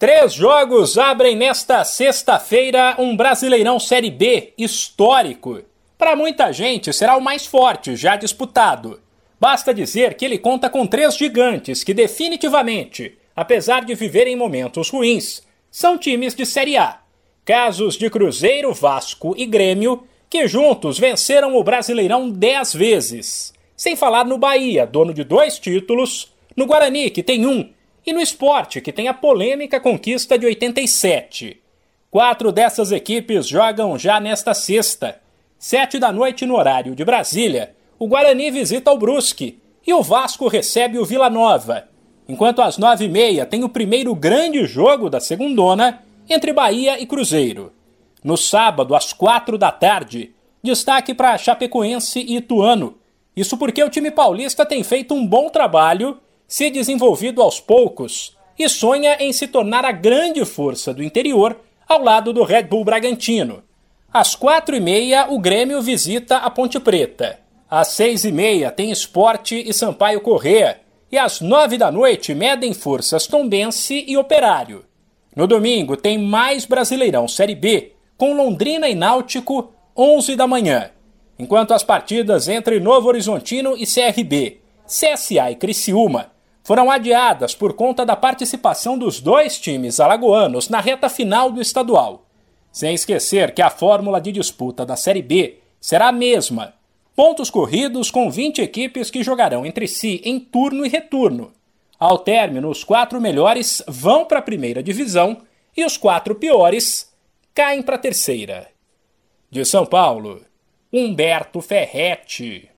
Três jogos abrem nesta sexta-feira um Brasileirão Série B histórico. Para muita gente, será o mais forte já disputado. Basta dizer que ele conta com três gigantes que, definitivamente, apesar de viverem momentos ruins, são times de Série A. Casos de Cruzeiro, Vasco e Grêmio, que juntos venceram o Brasileirão dez vezes. Sem falar no Bahia, dono de dois títulos, no Guarani, que tem um e no esporte, que tem a polêmica conquista de 87. Quatro dessas equipes jogam já nesta sexta. Sete da noite no horário de Brasília, o Guarani visita o Brusque e o Vasco recebe o Vila Nova. Enquanto às nove e meia tem o primeiro grande jogo da segundona entre Bahia e Cruzeiro. No sábado, às quatro da tarde, destaque para Chapecoense e Ituano. Isso porque o time paulista tem feito um bom trabalho se desenvolvido aos poucos e sonha em se tornar a grande força do interior ao lado do Red Bull Bragantino. Às quatro e meia, o Grêmio visita a Ponte Preta. Às seis e meia, tem Esporte e Sampaio Corrêa. E às nove da noite, medem forças Tombense e Operário. No domingo, tem mais Brasileirão Série B, com Londrina e Náutico, onze da manhã. Enquanto as partidas entre Novo Horizontino e CRB, CSA e Criciúma foram adiadas por conta da participação dos dois times alagoanos na reta final do estadual. Sem esquecer que a fórmula de disputa da Série B será a mesma: pontos corridos com 20 equipes que jogarão entre si em turno e retorno. Ao término, os quatro melhores vão para a primeira divisão e os quatro piores caem para a terceira. De São Paulo, Humberto Ferretti.